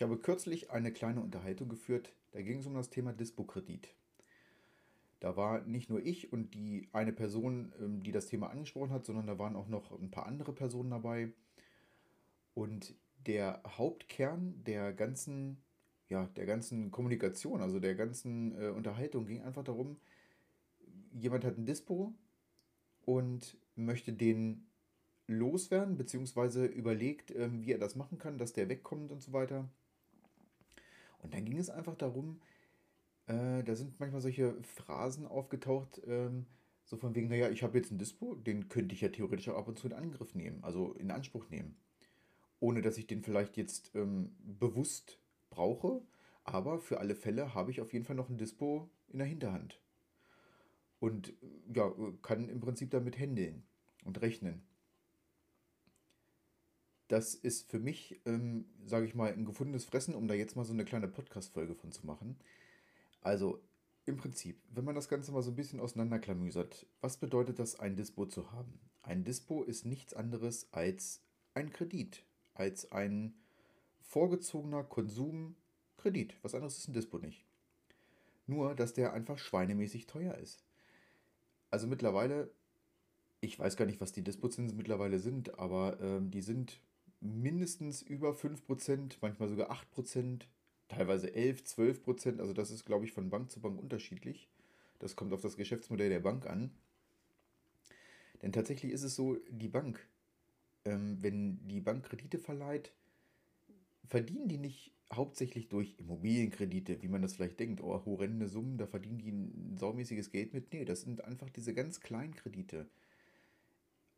Ich habe kürzlich eine kleine Unterhaltung geführt, da ging es um das Thema Dispo-Kredit. Da war nicht nur ich und die eine Person, ähm, die das Thema angesprochen hat, sondern da waren auch noch ein paar andere Personen dabei. Und der Hauptkern der ganzen, ja, der ganzen Kommunikation, also der ganzen äh, Unterhaltung, ging einfach darum, jemand hat ein Dispo und möchte den loswerden, beziehungsweise überlegt, ähm, wie er das machen kann, dass der wegkommt und so weiter. Und dann ging es einfach darum, äh, da sind manchmal solche Phrasen aufgetaucht, ähm, so von wegen, naja, ich habe jetzt ein Dispo, den könnte ich ja theoretisch auch ab und zu in Angriff nehmen, also in Anspruch nehmen. Ohne dass ich den vielleicht jetzt ähm, bewusst brauche, aber für alle Fälle habe ich auf jeden Fall noch ein Dispo in der Hinterhand. Und ja, kann im Prinzip damit händeln und rechnen das ist für mich, ähm, sage ich mal, ein gefundenes Fressen, um da jetzt mal so eine kleine Podcast-Folge von zu machen. Also im Prinzip, wenn man das Ganze mal so ein bisschen auseinanderklamüsert, was bedeutet das, ein Dispo zu haben? Ein Dispo ist nichts anderes als ein Kredit, als ein vorgezogener Konsumkredit. Was anderes ist ein Dispo nicht. Nur, dass der einfach schweinemäßig teuer ist. Also mittlerweile, ich weiß gar nicht, was die Dispozinsen mittlerweile sind, aber ähm, die sind mindestens über 5%, manchmal sogar 8%, teilweise 11, 12%. Also das ist, glaube ich, von Bank zu Bank unterschiedlich. Das kommt auf das Geschäftsmodell der Bank an. Denn tatsächlich ist es so, die Bank, ähm, wenn die Bank Kredite verleiht, verdienen die nicht hauptsächlich durch Immobilienkredite, wie man das vielleicht denkt, oh, horrende Summen, da verdienen die ein saumäßiges Geld mit. Nee, das sind einfach diese ganz kleinen Kredite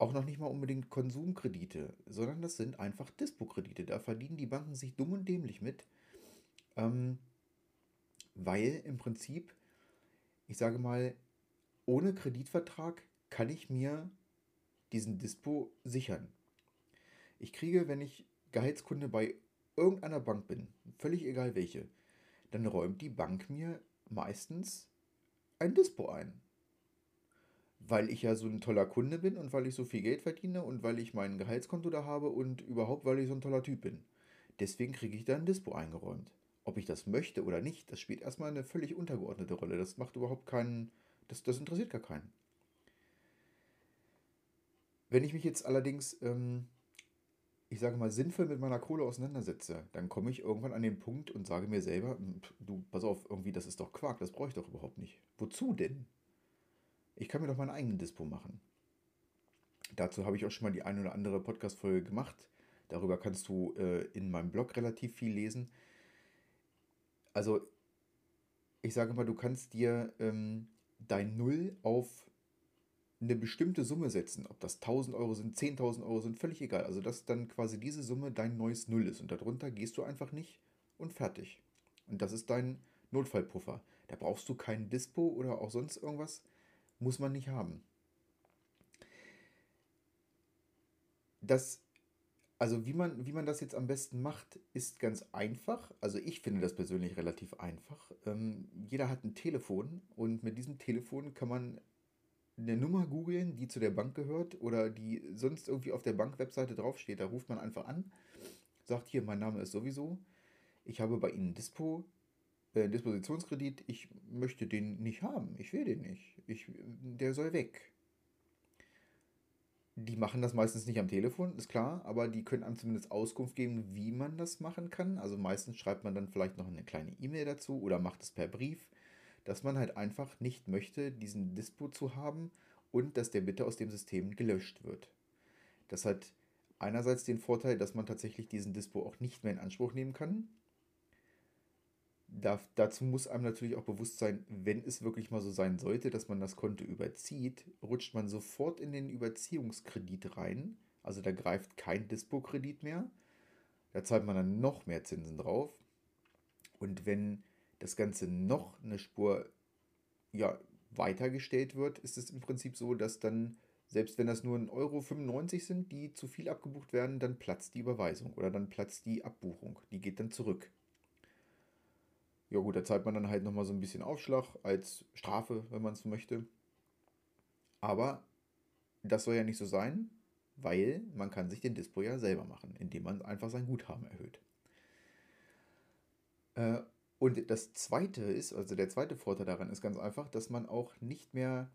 auch noch nicht mal unbedingt Konsumkredite, sondern das sind einfach Dispo-Kredite. Da verdienen die Banken sich dumm und dämlich mit, ähm, weil im Prinzip, ich sage mal, ohne Kreditvertrag kann ich mir diesen Dispo sichern. Ich kriege, wenn ich Gehaltskunde bei irgendeiner Bank bin, völlig egal welche, dann räumt die Bank mir meistens ein Dispo ein weil ich ja so ein toller Kunde bin und weil ich so viel Geld verdiene und weil ich mein Gehaltskonto da habe und überhaupt, weil ich so ein toller Typ bin. Deswegen kriege ich da ein Dispo eingeräumt. Ob ich das möchte oder nicht, das spielt erstmal eine völlig untergeordnete Rolle. Das macht überhaupt keinen, das, das interessiert gar keinen. Wenn ich mich jetzt allerdings, ähm, ich sage mal, sinnvoll mit meiner Kohle auseinandersetze, dann komme ich irgendwann an den Punkt und sage mir selber, hm, du, pass auf, irgendwie, das ist doch Quark, das brauche ich doch überhaupt nicht. Wozu denn? Ich kann mir doch meinen eigenen Dispo machen. Dazu habe ich auch schon mal die eine oder andere Podcast-Folge gemacht. Darüber kannst du äh, in meinem Blog relativ viel lesen. Also, ich sage mal, du kannst dir ähm, dein Null auf eine bestimmte Summe setzen. Ob das 1000 Euro sind, 10.000 Euro sind, völlig egal. Also, dass dann quasi diese Summe dein neues Null ist. Und darunter gehst du einfach nicht und fertig. Und das ist dein Notfallpuffer. Da brauchst du keinen Dispo oder auch sonst irgendwas muss man nicht haben. Das, also wie man, wie man das jetzt am besten macht, ist ganz einfach. Also ich finde das persönlich relativ einfach. Ähm, jeder hat ein Telefon und mit diesem Telefon kann man eine Nummer googeln, die zu der Bank gehört oder die sonst irgendwie auf der Bankwebseite draufsteht. Da ruft man einfach an, sagt hier, mein Name ist sowieso, ich habe bei Ihnen Dispo, äh, Dispositionskredit, ich möchte den nicht haben, ich will den nicht, ich, der soll weg. Die machen das meistens nicht am Telefon, ist klar, aber die können einem zumindest Auskunft geben, wie man das machen kann. Also meistens schreibt man dann vielleicht noch eine kleine E-Mail dazu oder macht es per Brief, dass man halt einfach nicht möchte, diesen Dispo zu haben und dass der bitte aus dem System gelöscht wird. Das hat einerseits den Vorteil, dass man tatsächlich diesen Dispo auch nicht mehr in Anspruch nehmen kann, da, dazu muss einem natürlich auch bewusst sein, wenn es wirklich mal so sein sollte, dass man das Konto überzieht, rutscht man sofort in den Überziehungskredit rein. Also da greift kein Dispo-Kredit mehr. Da zahlt man dann noch mehr Zinsen drauf. Und wenn das Ganze noch eine Spur ja, weitergestellt wird, ist es im Prinzip so, dass dann, selbst wenn das nur 1,95 Euro sind, die zu viel abgebucht werden, dann platzt die Überweisung oder dann platzt die Abbuchung. Die geht dann zurück. Ja gut, da zahlt man dann halt nochmal so ein bisschen Aufschlag als Strafe, wenn man es möchte. Aber das soll ja nicht so sein, weil man kann sich den Dispo ja selber machen, indem man einfach sein Guthaben erhöht. Äh, und das zweite ist, also der zweite Vorteil daran ist ganz einfach, dass man auch nicht mehr,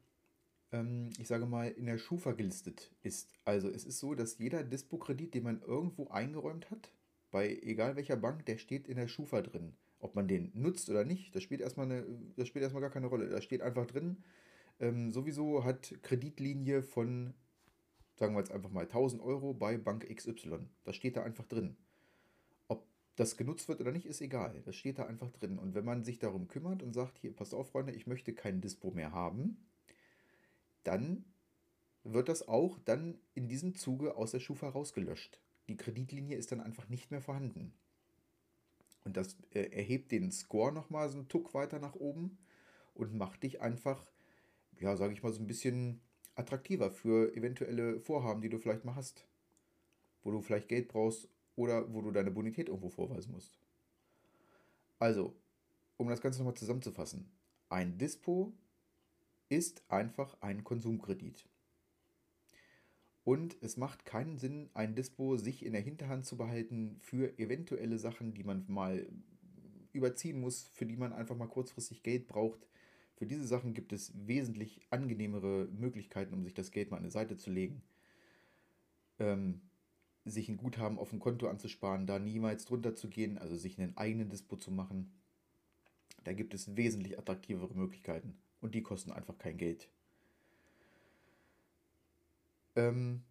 ähm, ich sage mal, in der Schufa gelistet ist. Also es ist so, dass jeder Dispo-Kredit, den man irgendwo eingeräumt hat, bei egal welcher Bank, der steht in der Schufa drin. Ob man den nutzt oder nicht, das spielt erstmal, eine, das spielt erstmal gar keine Rolle. Da steht einfach drin, ähm, sowieso hat Kreditlinie von, sagen wir jetzt einfach mal 1000 Euro bei Bank XY. Das steht da einfach drin. Ob das genutzt wird oder nicht, ist egal. Das steht da einfach drin. Und wenn man sich darum kümmert und sagt, hier, passt auf, Freunde, ich möchte kein Dispo mehr haben, dann wird das auch dann in diesem Zuge aus der Schufa rausgelöscht. Die Kreditlinie ist dann einfach nicht mehr vorhanden. Und das erhebt den Score nochmal so einen Tuck weiter nach oben und macht dich einfach ja, sage ich mal, so ein bisschen attraktiver für eventuelle Vorhaben, die du vielleicht mal hast. Wo du vielleicht Geld brauchst oder wo du deine Bonität irgendwo vorweisen musst. Also, um das Ganze nochmal zusammenzufassen. Ein Dispo ist einfach ein Konsumkredit. Und es macht keinen Sinn, ein Dispo sich in der Hinterhand zu behalten für eventuelle Sachen, die man mal überziehen muss, für die man einfach mal kurzfristig Geld braucht, für diese Sachen gibt es wesentlich angenehmere Möglichkeiten, um sich das Geld mal an die Seite zu legen. Ähm, sich ein Guthaben auf dem Konto anzusparen, da niemals drunter zu gehen, also sich einen eigenen Dispo zu machen. Da gibt es wesentlich attraktivere Möglichkeiten und die kosten einfach kein Geld. Ähm,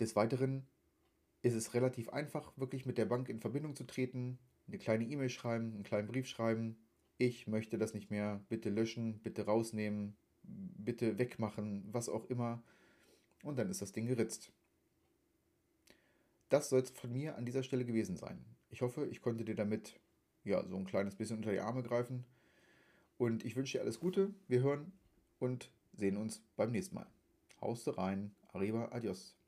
des Weiteren ist es relativ einfach, wirklich mit der Bank in Verbindung zu treten, eine kleine E-Mail schreiben, einen kleinen Brief schreiben, ich möchte das nicht mehr, bitte löschen, bitte rausnehmen, bitte wegmachen, was auch immer. Und dann ist das Ding geritzt. Das soll es von mir an dieser Stelle gewesen sein. Ich hoffe, ich konnte dir damit ja so ein kleines bisschen unter die Arme greifen. Und ich wünsche dir alles Gute. Wir hören und sehen uns beim nächsten Mal. Hauste rein. Arriba, adios.